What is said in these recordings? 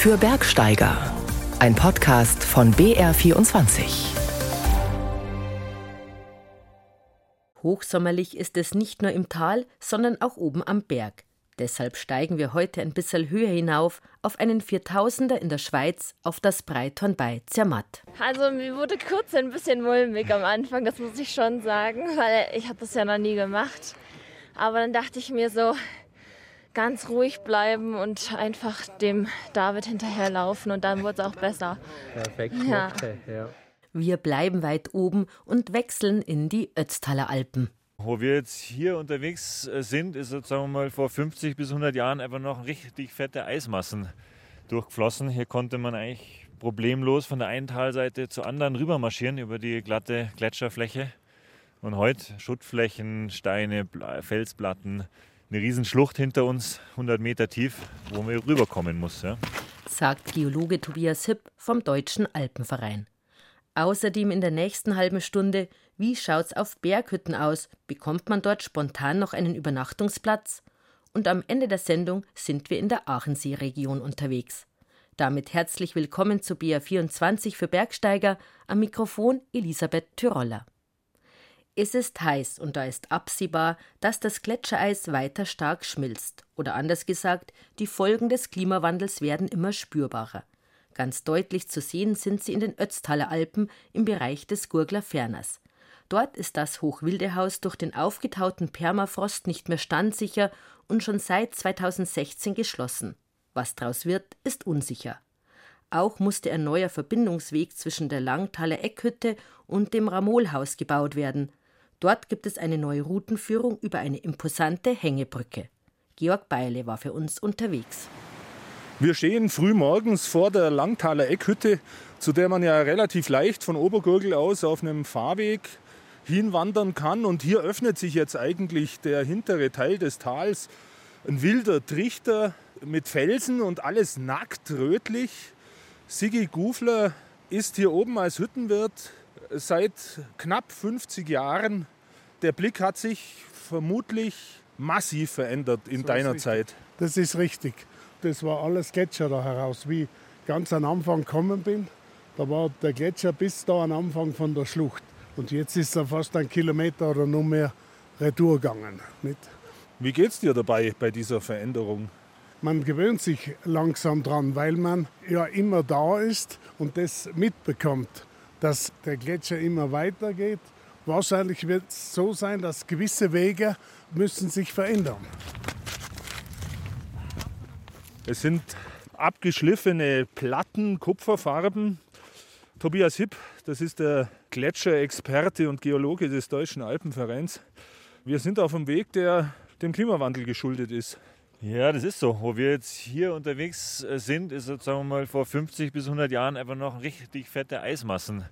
für Bergsteiger. Ein Podcast von BR24. Hochsommerlich ist es nicht nur im Tal, sondern auch oben am Berg. Deshalb steigen wir heute ein bisschen höher hinauf auf einen 4000er in der Schweiz auf das Breitorn bei Zermatt. Also mir wurde kurz ein bisschen mulmig am Anfang, das muss ich schon sagen, weil ich habe das ja noch nie gemacht. Aber dann dachte ich mir so, ganz ruhig bleiben und einfach dem David hinterherlaufen und dann wurde es auch besser. Perfekt. Ja. Okay, ja. Wir bleiben weit oben und wechseln in die Ötztaler Alpen. Wo wir jetzt hier unterwegs äh, sind, ist jetzt, sagen wir mal, vor 50 bis 100 Jahren einfach noch richtig fette Eismassen durchgeflossen. Hier konnte man eigentlich problemlos von der einen Talseite zur anderen rübermarschieren über die glatte Gletscherfläche. Und heute Schuttflächen, Steine, Felsplatten, eine Riesenschlucht hinter uns, 100 Meter tief, wo man rüberkommen muss. Ja. sagt Geologe Tobias Hipp vom Deutschen Alpenverein. Außerdem in der nächsten halben Stunde, wie schaut's auf Berghütten aus? Bekommt man dort spontan noch einen Übernachtungsplatz? Und am Ende der Sendung sind wir in der Aachensee-Region unterwegs. Damit herzlich willkommen zu BR24 für Bergsteiger. Am Mikrofon Elisabeth Tyroller. Es ist heiß und da ist absehbar, dass das Gletschereis weiter stark schmilzt. Oder anders gesagt, die Folgen des Klimawandels werden immer spürbarer. Ganz deutlich zu sehen sind sie in den Ötztaler Alpen im Bereich des Gurgler Ferners. Dort ist das Hochwildehaus durch den aufgetauten Permafrost nicht mehr standsicher und schon seit 2016 geschlossen. Was daraus wird, ist unsicher. Auch musste ein neuer Verbindungsweg zwischen der Langtaler Eckhütte und dem Ramolhaus gebaut werden. Dort gibt es eine neue Routenführung über eine imposante Hängebrücke. Georg Beile war für uns unterwegs. Wir stehen früh morgens vor der Langtaler Eckhütte, zu der man ja relativ leicht von Obergurgel aus auf einem Fahrweg hinwandern kann. Und hier öffnet sich jetzt eigentlich der hintere Teil des Tals. Ein wilder Trichter mit Felsen und alles nackt rötlich. Sigi Gufler ist hier oben als Hüttenwirt seit knapp 50 Jahren. Der Blick hat sich vermutlich massiv verändert in So deiner. Zeit. Das ist richtig. Das war alles Gletscher da heraus. Wie ich ganz am Anfang gekommen bin, da war der Gletscher bis da am Anfang von der Schlucht. Und jetzt ist er fast ein Kilometer oder noch mehr retour gegangen. Nicht? Wie geht's dir dabei bei dieser Veränderung? Man gewöhnt sich langsam dran, weil man ja immer da ist und das mitbekommt, dass der Gletscher immer weitergeht. Wahrscheinlich wird es so sein, dass gewisse Wege müssen sich verändern. Es sind abgeschliffene Platten, Kupferfarben. Tobias Hipp, das ist der Gletscherexperte und Geologe des Deutschen Alpenvereins. Wir sind auf einem Weg, der dem Klimawandel geschuldet ist. Ja, das ist so. Wo wir jetzt hier unterwegs äh, sind, ist jetzt, sagen wir mal, vor 50 bis 100 Jahren einfach noch richtig fette Eismassen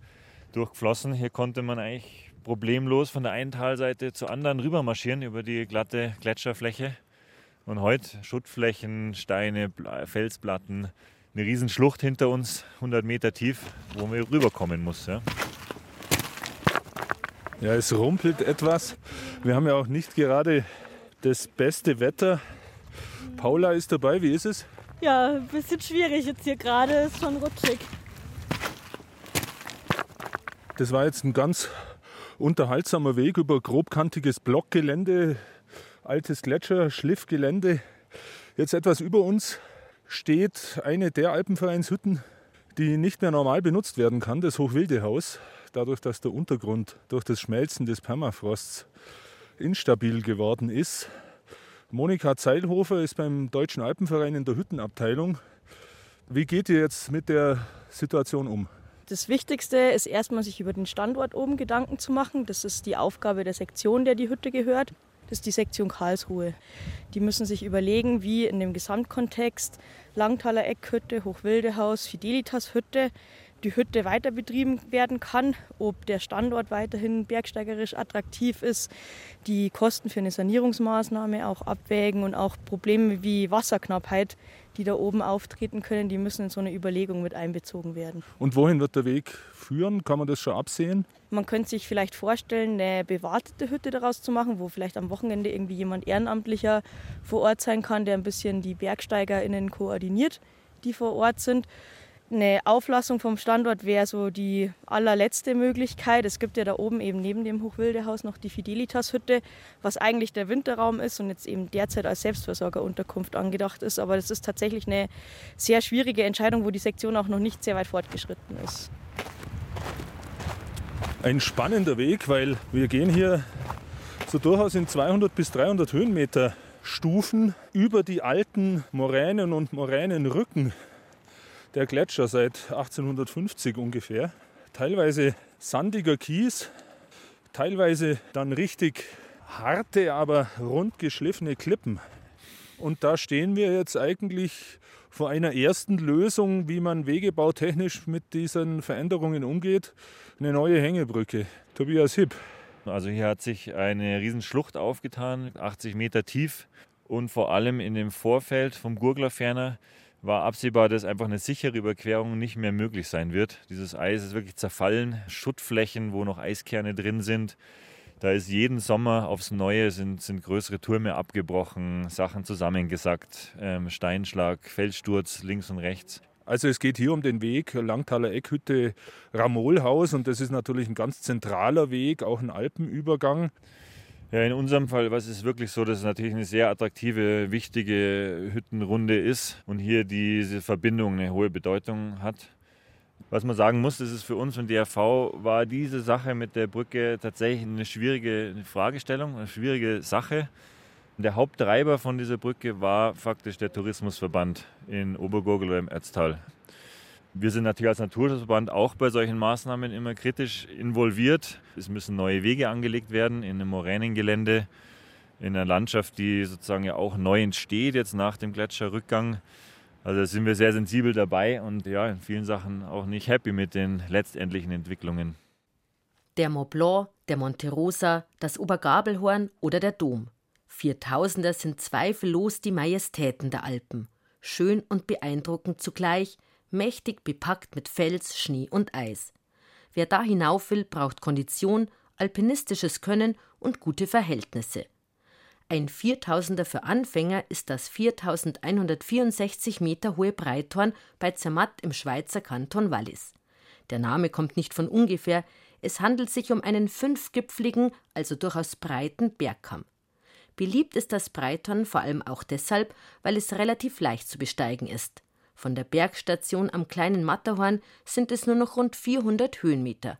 durchgeflossen. Hier konnte man eigentlich problemlos von der einen Talseite zur anderen rübermarschieren über die glatte Gletscherfläche. Und heute Schuttflächen, Steine, Felsplatten, eine Riesenschlucht hinter uns, 100 Meter tief, wo man rüberkommen muss. Ja. Ja, es rumpelt etwas. Wir haben ja auch nicht gerade das beste Wetter. Paula ist dabei, wie ist es? Ja, ein bisschen schwierig jetzt hier gerade, ist schon rutschig. Das war jetzt ein ganz unterhaltsamer Weg über grobkantiges Blockgelände, altes Gletscher, Schliffgelände. Jetzt etwas über uns steht eine der Alpenvereinshütten, die nicht mehr normal benutzt werden kann, das Hochwildehaus. Dadurch, dass der Untergrund durch das Schmelzen des Permafrosts instabil geworden ist. Monika Zeilhofer ist beim Deutschen Alpenverein in der Hüttenabteilung. Wie geht ihr jetzt mit der Situation um? Das Wichtigste ist erstmal, sich über den Standort oben Gedanken zu machen. Das ist die Aufgabe der Sektion, der die Hütte gehört. Das ist die Sektion Karlsruhe. Die müssen sich überlegen, wie in dem Gesamtkontext Langtaler Eckhütte, Hochwildehaus, Fidelitas Hütte die Hütte weiter betrieben werden kann, ob der Standort weiterhin bergsteigerisch attraktiv ist, die Kosten für eine Sanierungsmaßnahme auch abwägen und auch Probleme wie Wasserknappheit, die da oben auftreten können, die müssen in so eine Überlegung mit einbezogen werden. Und wohin wird der Weg führen? Kann man das schon absehen? Man könnte sich vielleicht vorstellen, eine bewartete Hütte daraus zu machen, wo vielleicht am Wochenende irgendwie jemand Ehrenamtlicher vor Ort sein kann, der ein bisschen die BergsteigerInnen koordiniert, die vor Ort sind. Eine Auflassung vom Standort wäre so die allerletzte Möglichkeit. Es gibt ja da oben eben neben dem Hochwildehaus noch die Fidelitas-Hütte, was eigentlich der Winterraum ist und jetzt eben derzeit als Selbstversorgerunterkunft angedacht ist. Aber das ist tatsächlich eine sehr schwierige Entscheidung, wo die Sektion auch noch nicht sehr weit fortgeschritten ist. Ein spannender Weg, weil wir gehen hier so durchaus in 200 bis 300 Höhenmeter Stufen über die alten Moränen und Moränenrücken der Gletscher seit 1850 ungefähr. Teilweise sandiger Kies, teilweise dann richtig harte, aber rund geschliffene Klippen. Und da stehen wir jetzt eigentlich vor einer ersten Lösung, wie man wegebautechnisch mit diesen Veränderungen umgeht. Eine neue Hängebrücke. Tobias Hipp. Also hier hat sich eine Riesenschlucht aufgetan, 80 Meter tief. Und vor allem in dem Vorfeld vom Gurglerferner war absehbar, dass einfach eine sichere Überquerung nicht mehr möglich sein wird. Dieses Eis ist wirklich zerfallen, Schuttflächen, wo noch Eiskerne drin sind. Da ist jeden Sommer aufs Neue sind, sind größere Türme abgebrochen, Sachen zusammengesackt, ähm, Steinschlag, Felssturz links und rechts. Also es geht hier um den Weg Langtaler Eckhütte Ramolhaus und das ist natürlich ein ganz zentraler Weg, auch ein Alpenübergang. Ja, in unserem Fall was ist wirklich so, dass es natürlich eine sehr attraktive, wichtige Hüttenrunde ist und hier diese Verbindung eine hohe Bedeutung hat. Was man sagen muss, das ist für uns von DRV war diese Sache mit der Brücke tatsächlich eine schwierige Fragestellung, eine schwierige Sache. Der Haupttreiber von dieser Brücke war faktisch der Tourismusverband in Obergurgel oder im Ötztal. Wir sind natürlich als Naturschutzverband auch bei solchen Maßnahmen immer kritisch involviert. Es müssen neue Wege angelegt werden in einem Moränengelände, in einer Landschaft, die sozusagen ja auch neu entsteht jetzt nach dem Gletscherrückgang. Also sind wir sehr sensibel dabei und ja, in vielen Sachen auch nicht happy mit den letztendlichen Entwicklungen. Der Mont Blanc, der Monte Rosa, das Obergabelhorn oder der Dom. Viertausender sind zweifellos die Majestäten der Alpen. Schön und beeindruckend zugleich, mächtig bepackt mit Fels, Schnee und Eis. Wer da hinauf will, braucht Kondition, alpinistisches Können und gute Verhältnisse. Ein Viertausender für Anfänger ist das 4164 Meter hohe Breithorn bei Zermatt im Schweizer Kanton Wallis. Der Name kommt nicht von ungefähr, es handelt sich um einen fünfgipfligen, also durchaus breiten Bergkamm. Beliebt ist das Breithorn vor allem auch deshalb, weil es relativ leicht zu besteigen ist. Von der Bergstation am kleinen Matterhorn sind es nur noch rund 400 Höhenmeter.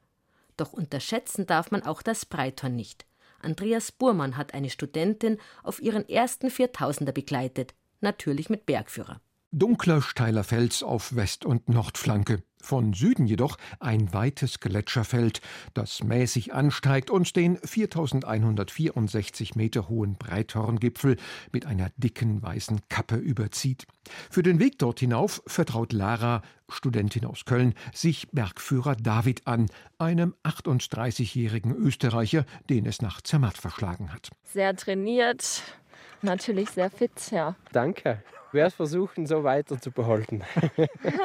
Doch unterschätzen darf man auch das Breithorn nicht. Andreas Burmann hat eine Studentin auf ihren ersten Viertausender begleitet, natürlich mit Bergführer. Dunkler, steiler Fels auf West- und Nordflanke. Von Süden jedoch ein weites Gletscherfeld, das mäßig ansteigt und den 4164 Meter hohen Breithorngipfel mit einer dicken weißen Kappe überzieht. Für den Weg dort hinauf vertraut Lara, Studentin aus Köln, sich Bergführer David an, einem 38-jährigen Österreicher, den es nach Zermatt verschlagen hat. Sehr trainiert, natürlich sehr fit, ja. Danke werde es versuchen, so weiter zu behalten.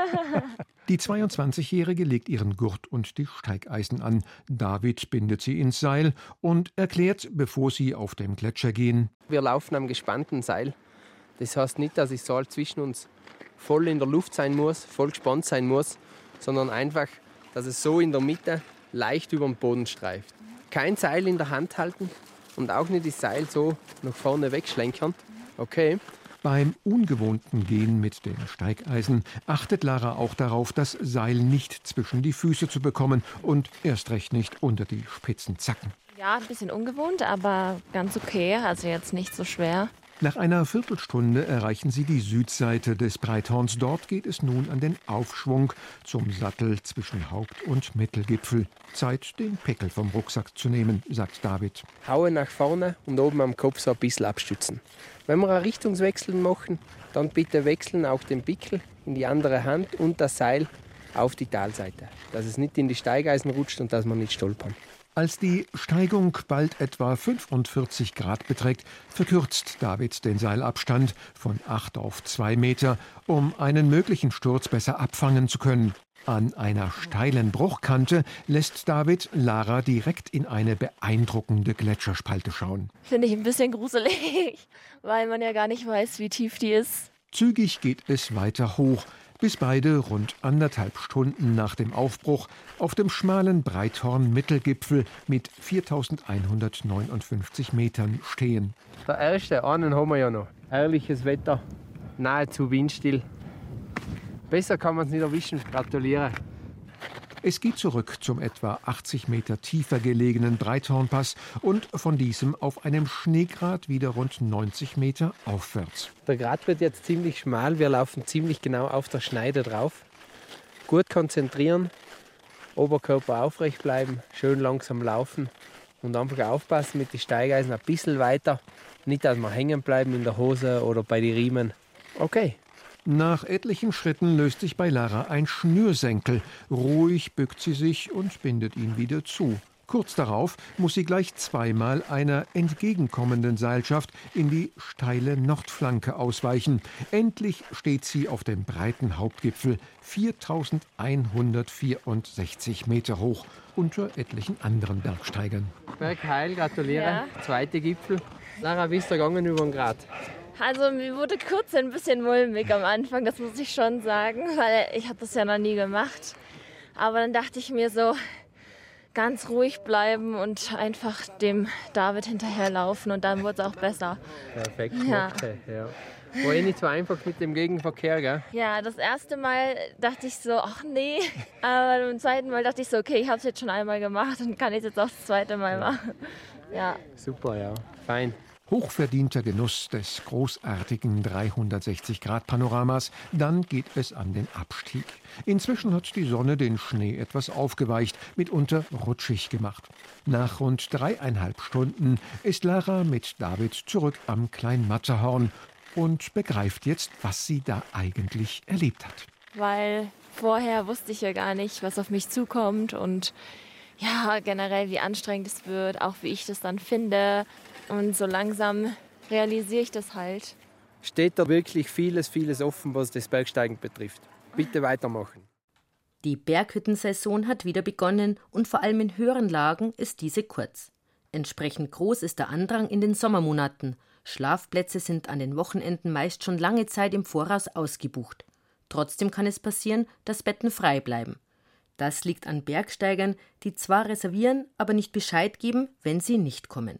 Die 22-Jährige legt ihren Gurt und die Steigeisen an. David bindet sie ins Seil und erklärt, bevor sie auf dem Gletscher gehen: Wir laufen am gespannten Seil. Das heißt nicht, dass das Seil zwischen uns voll in der Luft sein muss, voll gespannt sein muss, sondern einfach, dass es so in der Mitte leicht über den Boden streift. Kein Seil in der Hand halten und auch nicht das Seil so nach vorne wegschlenkern. Okay, beim ungewohnten Gehen mit den Steigeisen achtet Lara auch darauf, das Seil nicht zwischen die Füße zu bekommen und erst recht nicht unter die spitzen Zacken. Ja, ein bisschen ungewohnt, aber ganz okay, also jetzt nicht so schwer. Nach einer Viertelstunde erreichen sie die Südseite des Breithorns. Dort geht es nun an den Aufschwung zum Sattel zwischen Haupt- und Mittelgipfel. Zeit, den Pickel vom Rucksack zu nehmen, sagt David. Haue nach vorne und oben am Kopf so ein bisschen abstützen. Wenn wir einen Richtungswechsel machen, dann bitte wechseln auch den Pickel in die andere Hand und das Seil auf die Talseite, dass es nicht in die Steigeisen rutscht und dass wir nicht stolpern. Als die Steigung bald etwa 45 Grad beträgt, verkürzt David den Seilabstand von 8 auf 2 Meter, um einen möglichen Sturz besser abfangen zu können. An einer steilen Bruchkante lässt David Lara direkt in eine beeindruckende Gletscherspalte schauen. Finde ich ein bisschen gruselig, weil man ja gar nicht weiß, wie tief die ist. Zügig geht es weiter hoch. bis beide rund anderthalb Stunden nach dem Aufbruch auf dem schmalen Breithorn-Mittelgipfel mit 4159 Metern stehen. Der erste, einen haben wir ja noch. Herrliches Wetter, nahezu windstill. Besser kann man es nicht erwischen. Gratuliere. Es geht zurück zum etwa 80 Meter tiefer gelegenen Breithornpass und von diesem auf einem Schneegrat wieder rund 90 Meter aufwärts. Der Grat wird jetzt ziemlich schmal. Wir laufen ziemlich genau auf der Schneide drauf. Gut konzentrieren, Oberkörper aufrecht bleiben, schön langsam laufen und einfach aufpassen mit den Steigeisen ein bisschen weiter. Nicht, dass wir hängen bleiben in der Hose oder bei den Riemen. Okay, nach etlichen Schritten löst sich bei Lara ein Schnürsenkel. Ruhig bückt sie sich und bindet ihn wieder zu. Kurz darauf muss sie gleich zweimal einer entgegenkommenden Seilschaft in die steile Nordflanke ausweichen. Endlich steht sie auf dem breiten Hauptgipfel, 4164 Meter hoch, unter etlichen anderen Bergsteigern. Bergheil, gratuliere. Ja. Zweite Gipfel. Lara, wie ist der gegangen über den Grat? Also mir wurde kurz ein bisschen mulmig am Anfang, das muss ich schon sagen, weil ich habe das ja noch nie gemacht. Aber dann dachte ich mir so, ganz ruhig bleiben und einfach dem David hinterherlaufen und dann wurde es auch besser. Perfekt, ja. Okay, ja. War eh nicht so einfach mit dem Gegenverkehr, gell? Ja, das erste Mal dachte ich so, ach nee. Aber beim zweiten Mal dachte ich so, okay, ich habe es jetzt schon einmal gemacht und kann es jetzt auch das zweite Mal machen. Ja. Super, ja. Fein hochverdienter Genuss des großartigen 360-Grad-Panoramas. Dann geht es an den Abstieg. Inzwischen hat die Sonne den Schnee etwas aufgeweicht, mitunter rutschig gemacht. Nach rund dreieinhalb Stunden ist Lara mit David zurück am Kleinmatterhorn und begreift jetzt, was sie da eigentlich erlebt hat. Weil vorher wusste ich ja gar nicht, was auf mich zukommt und ja, generell wie anstrengend es wird, auch wie ich das dann finde. Und so langsam realisiere ich das halt. Steht da wirklich vieles, vieles offen, was das Bergsteigen betrifft. Bitte weitermachen. Die Berghüttensaison hat wieder begonnen und vor allem in höheren Lagen ist diese kurz. Entsprechend groß ist der Andrang in den Sommermonaten. Schlafplätze sind an den Wochenenden meist schon lange Zeit im Voraus ausgebucht. Trotzdem kann es passieren, dass Betten frei bleiben. Das liegt an Bergsteigern, die zwar reservieren, aber nicht Bescheid geben, wenn sie nicht kommen.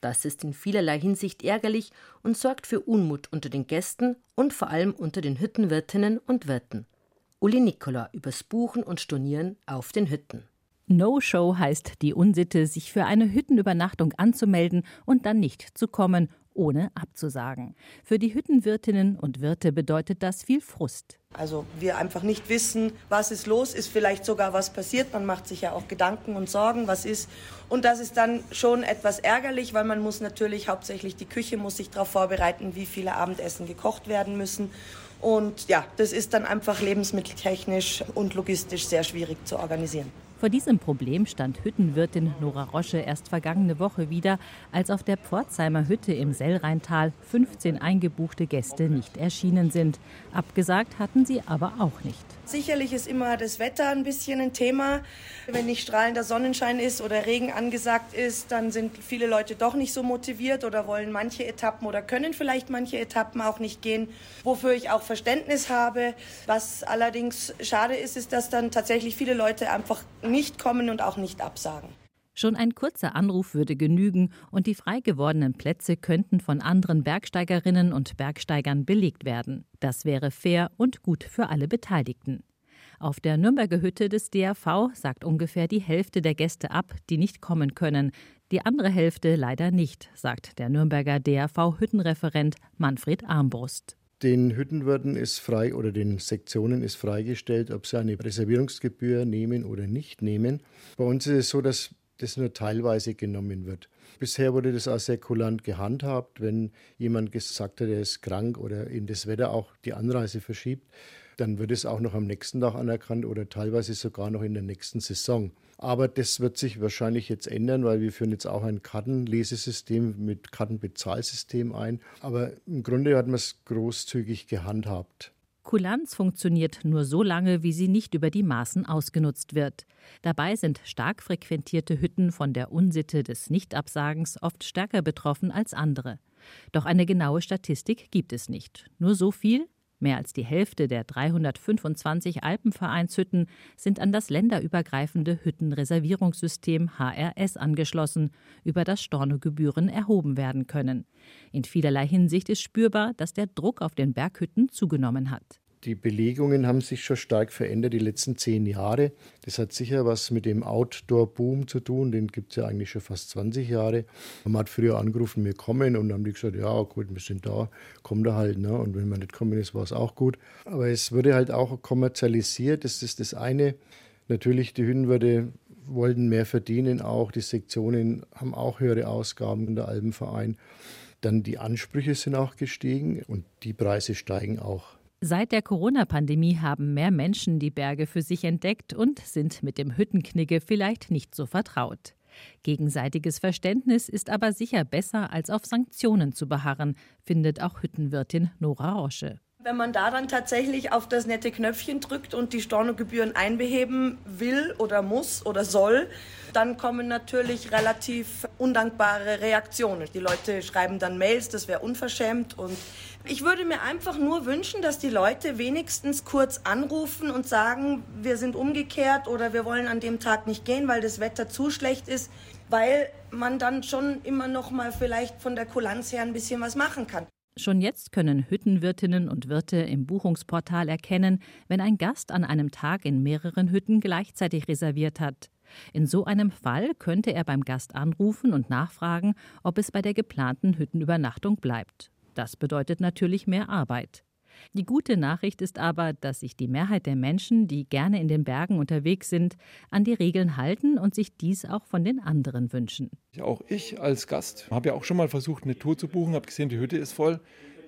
Das ist in vielerlei Hinsicht ärgerlich und sorgt für Unmut unter den Gästen und vor allem unter den Hüttenwirtinnen und Wirten. Uli Nicola übers Buchen und Stornieren auf den Hütten. No-Show heißt die Unsitte, sich für eine Hüttenübernachtung anzumelden und dann nicht zu kommen ohne abzusagen. Für die Hüttenwirtinnen und Wirte bedeutet das viel Frust. Also wir einfach nicht wissen, was ist los, ist vielleicht sogar was passiert. Man macht sich ja auch Gedanken und Sorgen, was ist. Und das ist dann schon etwas ärgerlich, weil man muss natürlich hauptsächlich die Küche muss sich darauf vorbereiten, wie viele Abendessen gekocht werden müssen. Und ja, das ist dann einfach lebensmitteltechnisch und logistisch sehr schwierig zu organisieren. Vor diesem Problem stand Hüttenwirtin Nora Rosche erst vergangene Woche wieder, als auf der Pforzheimer Hütte im Sellrheintal 15 eingebuchte Gäste nicht erschienen sind. Abgesagt hatten sie aber auch nicht. Sicherlich ist immer das Wetter ein bisschen ein Thema. Wenn nicht strahlender Sonnenschein ist oder Regen angesagt ist, dann sind viele Leute doch nicht so motiviert oder wollen manche Etappen oder können vielleicht manche Etappen auch nicht gehen, wofür ich auch Verständnis habe. Was allerdings schade ist, ist, dass dann tatsächlich viele Leute einfach nicht kommen und auch nicht absagen. Schon ein kurzer Anruf würde genügen und die frei gewordenen Plätze könnten von anderen Bergsteigerinnen und Bergsteigern belegt werden. Das wäre fair und gut für alle Beteiligten. Auf der Nürnberger Hütte des DRV sagt ungefähr die Hälfte der Gäste ab, die nicht kommen können. Die andere Hälfte leider nicht, sagt der Nürnberger DRV-Hüttenreferent Manfred Armbrust. Den Hüttenwirten ist frei oder den Sektionen ist freigestellt, ob sie eine Reservierungsgebühr nehmen oder nicht nehmen. Bei uns ist es so, dass das nur teilweise genommen wird. Bisher wurde das auch sehr kulant gehandhabt. Wenn jemand gesagt hat, er ist krank oder in das Wetter auch die Anreise verschiebt, dann wird es auch noch am nächsten Tag anerkannt oder teilweise sogar noch in der nächsten Saison. Aber das wird sich wahrscheinlich jetzt ändern, weil wir führen jetzt auch ein Kartenlesesystem mit Kartenbezahlsystem ein. Aber im Grunde hat man es großzügig gehandhabt. Kulanz funktioniert nur so lange, wie sie nicht über die Maßen ausgenutzt wird. Dabei sind stark frequentierte Hütten von der Unsitte des Nichtabsagens oft stärker betroffen als andere. Doch eine genaue Statistik gibt es nicht. Nur so viel, Mehr als die Hälfte der 325 Alpenvereinshütten sind an das länderübergreifende Hüttenreservierungssystem HRS angeschlossen, über das Stornogebühren erhoben werden können. In vielerlei Hinsicht ist spürbar, dass der Druck auf den Berghütten zugenommen hat. Die Belegungen haben sich schon stark verändert die letzten zehn Jahre. Das hat sicher was mit dem Outdoor-Boom zu tun. Den gibt es ja eigentlich schon fast 20 Jahre. Man hat früher angerufen, wir kommen und dann haben die gesagt, ja gut, wir sind da, kommt da halt. Ne? Und wenn man nicht kommen ist, war es auch gut. Aber es wurde halt auch kommerzialisiert. Das ist das eine. Natürlich, die Hüttenwirte wollten mehr verdienen auch. Die Sektionen haben auch höhere Ausgaben in der Alpenverein. Dann die Ansprüche sind auch gestiegen und die Preise steigen auch. Seit der Corona-Pandemie haben mehr Menschen die Berge für sich entdeckt und sind mit dem Hüttenknigge vielleicht nicht so vertraut. Gegenseitiges Verständnis ist aber sicher besser, als auf Sanktionen zu beharren, findet auch Hüttenwirtin Nora Rosche. Wenn man da dann tatsächlich auf das nette Knöpfchen drückt und die Stornogebühren einbeheben will oder muss oder soll, dann kommen natürlich relativ undankbare Reaktionen. Die Leute schreiben dann Mails, das wäre unverschämt und ich würde mir einfach nur wünschen, dass die Leute wenigstens kurz anrufen und sagen, wir sind umgekehrt oder wir wollen an dem Tag nicht gehen, weil das Wetter zu schlecht ist, weil man dann schon immer noch mal vielleicht von der Kulanz her ein bisschen was machen kann. Schon jetzt können Hüttenwirtinnen und Wirte im Buchungsportal erkennen, wenn ein Gast an einem Tag in mehreren Hütten gleichzeitig reserviert hat. In so einem Fall könnte er beim Gast anrufen und nachfragen, ob es bei der geplanten Hüttenübernachtung bleibt. Das bedeutet natürlich mehr Arbeit. Die gute Nachricht ist aber, dass sich die Mehrheit der Menschen, die gerne in den Bergen unterwegs sind, an die Regeln halten und sich dies auch von den anderen wünschen. Auch ich als Gast habe ja auch schon mal versucht, eine Tour zu buchen, habe gesehen, die Hütte ist voll.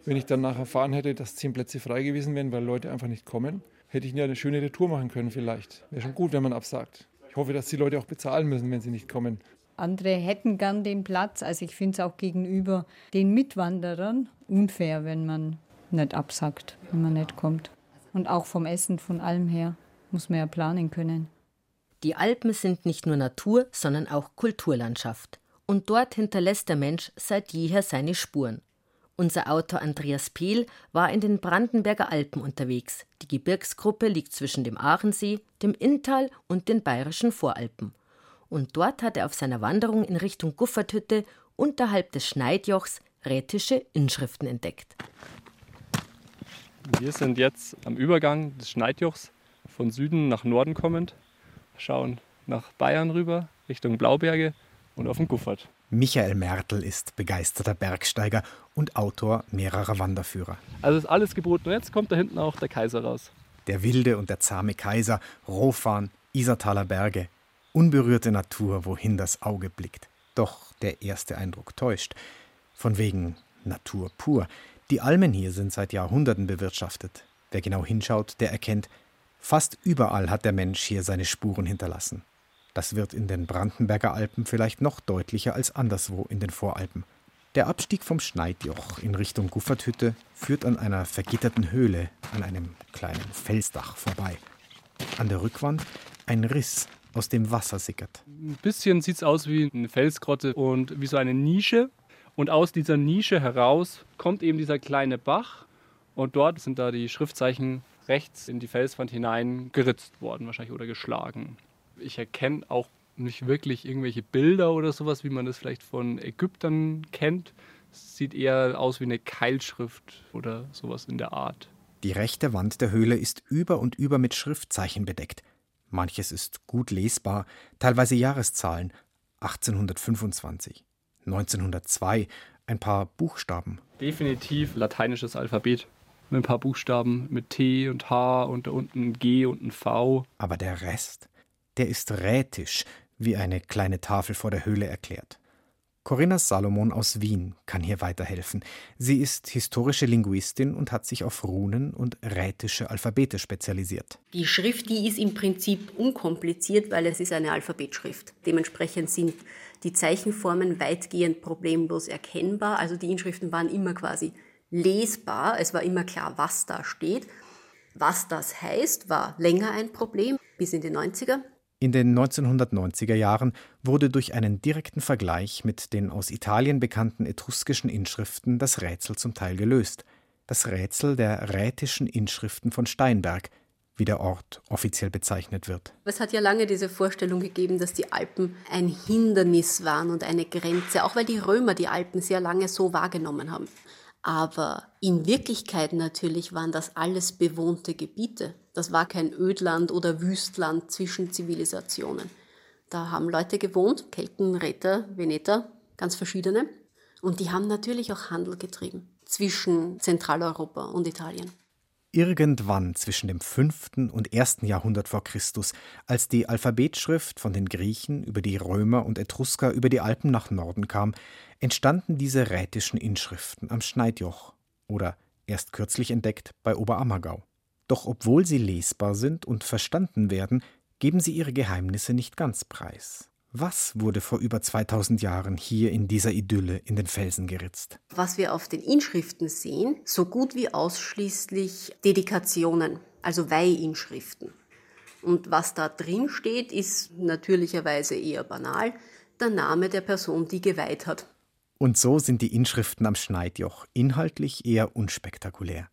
Wenn ich dann nachher erfahren hätte, dass zehn Plätze frei gewesen wären, weil Leute einfach nicht kommen, hätte ich ja eine schöne Tour machen können vielleicht. Wäre schon gut, wenn man absagt. Ich hoffe, dass die Leute auch bezahlen müssen, wenn sie nicht kommen. Andere hätten gern den Platz. Also ich finde es auch gegenüber den Mitwanderern unfair, wenn man nicht absagt, wenn man nicht kommt. Und auch vom Essen, von allem her, muss man ja planen können. Die Alpen sind nicht nur Natur, sondern auch Kulturlandschaft. Und dort hinterlässt der Mensch seit jeher seine Spuren. Unser Autor Andreas Pehl war in den Brandenberger Alpen unterwegs. Die Gebirgsgruppe liegt zwischen dem Aachensee, dem Inntal und den bayerischen Voralpen und dort hat er auf seiner Wanderung in Richtung Gufferthütte unterhalb des Schneidjochs rätische Inschriften entdeckt. Wir sind jetzt am Übergang des Schneidjochs von Süden nach Norden kommend, schauen nach Bayern rüber, Richtung Blauberge und auf den Guffert. Michael Mertel ist begeisterter Bergsteiger und Autor mehrerer Wanderführer. Also ist alles geboten und jetzt kommt da hinten auch der Kaiser raus. Der wilde und der zahme Kaiser, Rohfahren, Isertaler Berge, Unberührte Natur, wohin das Auge blickt. Doch der erste Eindruck täuscht. Von wegen Natur pur. Die Almen hier sind seit Jahrhunderten bewirtschaftet. Wer genau hinschaut, der erkennt, fast überall hat der Mensch hier seine Spuren hinterlassen. Das wird in den Brandenberger Alpen vielleicht noch deutlicher als anderswo in den Voralpen. Der Abstieg vom Schneidjoch in Richtung Gufferthütte führt an einer vergitterten Höhle an einem kleinen Felsdach vorbei. An der Rückwand ein Riss aus dem Wasser sickert. Ein bisschen sieht es aus wie eine Felsgrotte und wie so eine Nische. Und aus dieser Nische heraus kommt eben dieser kleine Bach. Und dort sind da die Schriftzeichen rechts in die Felswand hinein geritzt worden, wahrscheinlich oder geschlagen. Ich erkenne auch nicht wirklich irgendwelche Bilder oder sowas, wie man das vielleicht von Ägyptern kennt. Es sieht eher aus wie eine Keilschrift oder sowas in der Art. Die rechte Wand der Höhle ist über und über mit Schriftzeichen bedeckt. Manches ist gut lesbar, teilweise Jahreszahlen 1825, 1902, ein paar Buchstaben. Definitiv lateinisches Alphabet mit ein paar Buchstaben mit T und H und da unten ein G und ein V. Aber der Rest, der ist rätisch, wie eine kleine Tafel vor der Höhle erklärt. Corinna Salomon aus Wien kann hier weiterhelfen. Sie ist historische Linguistin und hat sich auf Runen und rätische Alphabete spezialisiert. Die Schrift, die ist im Prinzip unkompliziert, weil es ist eine Alphabetschrift. Dementsprechend sind die Zeichenformen weitgehend problemlos erkennbar. Also die Inschriften waren immer quasi lesbar. Es war immer klar, was da steht. Was das heißt, war länger ein Problem, bis in die 90er. In den 1990er Jahren wurde durch einen direkten Vergleich mit den aus Italien bekannten etruskischen Inschriften das Rätsel zum Teil gelöst. das Rätsel der rätischen Inschriften von Steinberg, wie der Ort offiziell bezeichnet wird. Es hat ja lange diese Vorstellung gegeben, dass die Alpen ein Hindernis waren und eine Grenze, auch weil die Römer die Alpen sehr lange so wahrgenommen haben. Aber in Wirklichkeit natürlich waren das alles bewohnte Gebiete. Das war kein Ödland oder Wüstland zwischen Zivilisationen. Da haben Leute gewohnt, Kelten, Räter, Veneter, ganz verschiedene. Und die haben natürlich auch Handel getrieben zwischen Zentraleuropa und Italien. Irgendwann zwischen dem 5. und 1. Jahrhundert vor Christus, als die Alphabetschrift von den Griechen über die Römer und Etrusker über die Alpen nach Norden kam, entstanden diese rätischen Inschriften am Schneidjoch oder erst kürzlich entdeckt bei Oberammergau. Doch obwohl sie lesbar sind und verstanden werden, geben sie ihre Geheimnisse nicht ganz preis. Was wurde vor über 2000 Jahren hier in dieser Idylle in den Felsen geritzt? Was wir auf den Inschriften sehen, so gut wie ausschließlich Dedikationen, also Weihinschriften. Und was da drin steht, ist natürlicherweise eher banal, der Name der Person, die geweiht hat. Und so sind die Inschriften am Schneidjoch inhaltlich eher unspektakulär.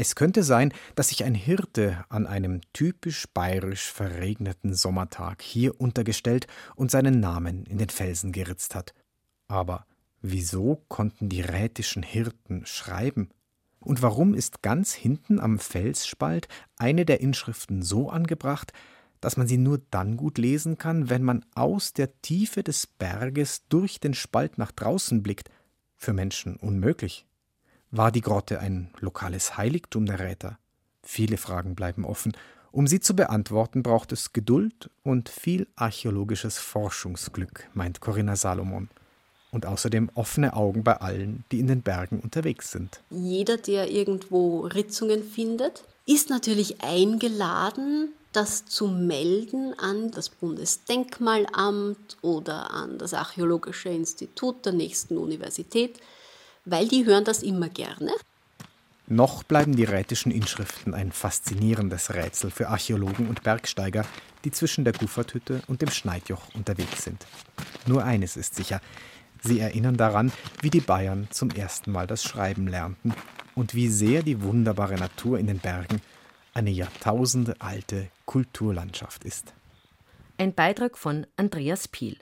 Es könnte sein, dass sich ein Hirte an einem typisch bayerisch verregneten Sommertag hier untergestellt und seinen Namen in den Felsen geritzt hat. Aber wieso konnten die rätischen Hirten schreiben? Und warum ist ganz hinten am Felsspalt eine der Inschriften so angebracht, dass man sie nur dann gut lesen kann, wenn man aus der Tiefe des Berges durch den Spalt nach draußen blickt? Für Menschen unmöglich. War die Grotte ein lokales Heiligtum der Räter? Viele Fragen bleiben offen. Um sie zu beantworten, braucht es Geduld und viel archäologisches Forschungsglück, meint Corinna Salomon. Und außerdem offene Augen bei allen, die in den Bergen unterwegs sind. Jeder, der irgendwo Ritzungen findet, ist natürlich eingeladen, das zu melden an das Bundesdenkmalamt oder an das Archäologische Institut der nächsten Universität weil die hören das immer gerne. Noch bleiben die rätischen Inschriften ein faszinierendes Rätsel für Archäologen und Bergsteiger, die zwischen der Gufferthütte und dem Schneidjoch unterwegs sind. Nur eines ist sicher, sie erinnern daran, wie die Bayern zum ersten Mal das Schreiben lernten und wie sehr die wunderbare Natur in den Bergen eine jahrtausendealte Kulturlandschaft ist. Ein Beitrag von Andreas Piel.